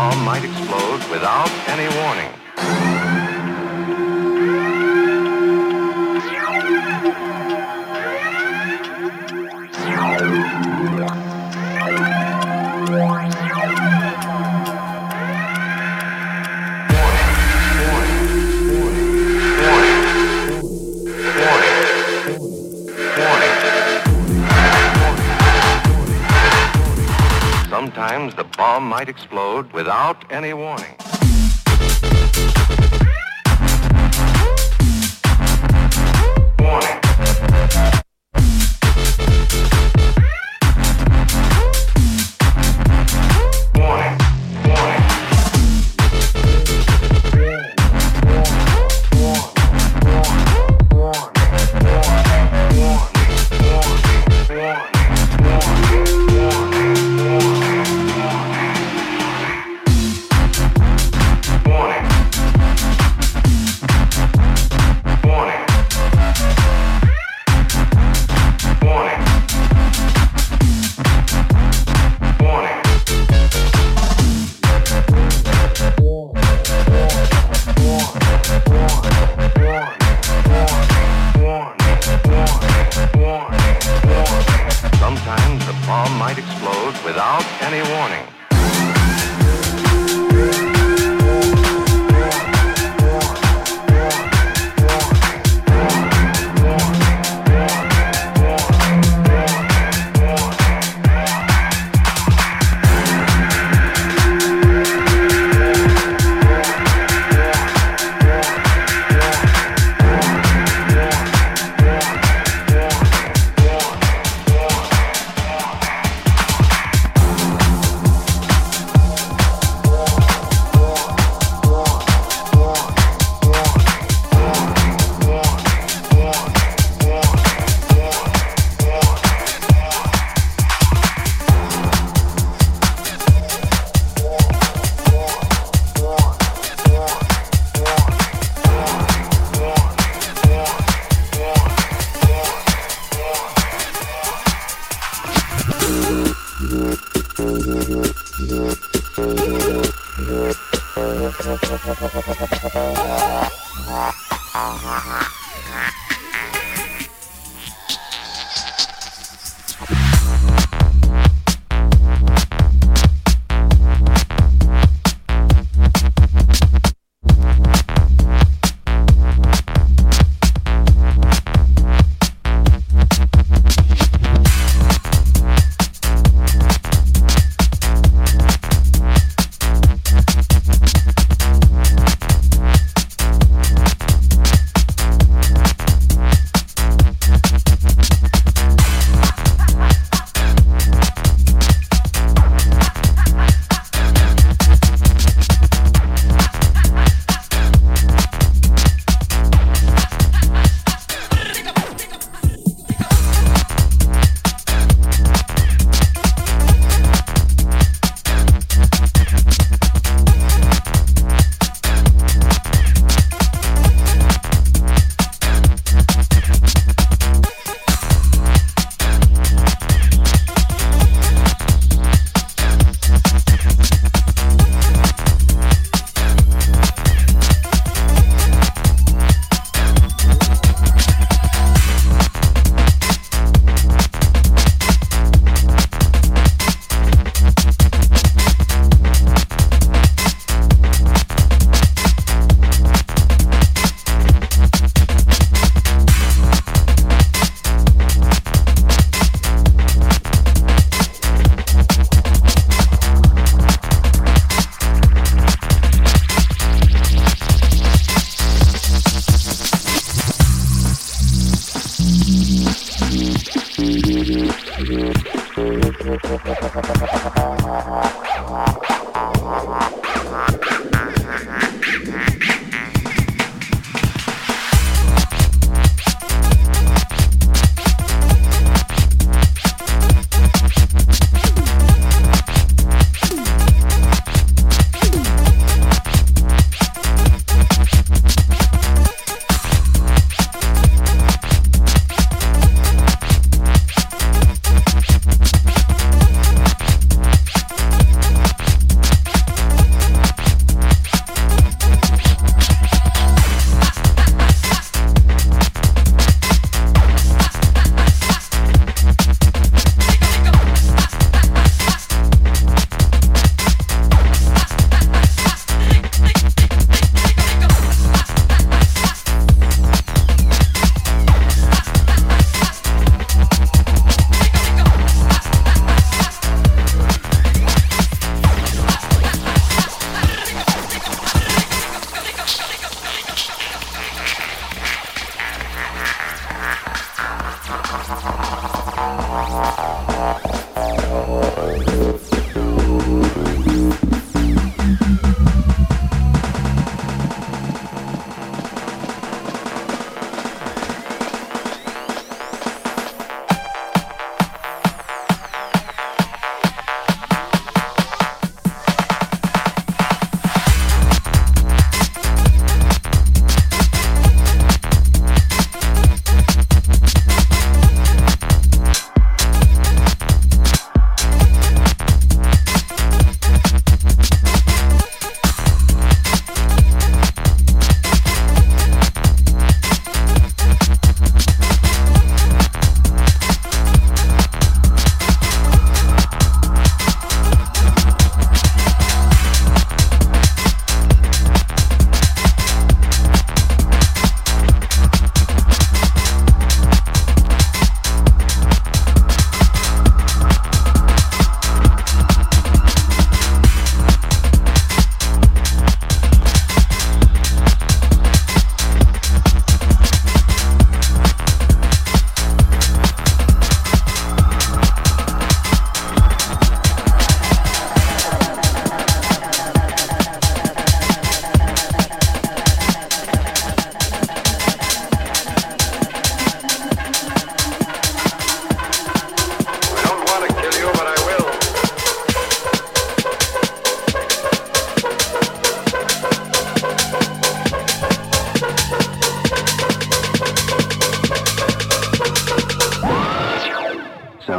bomb might explode without any warning. bomb might explode without any warning.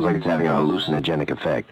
Sounds like it's having a hallucinogenic effect.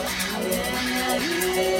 Yeah.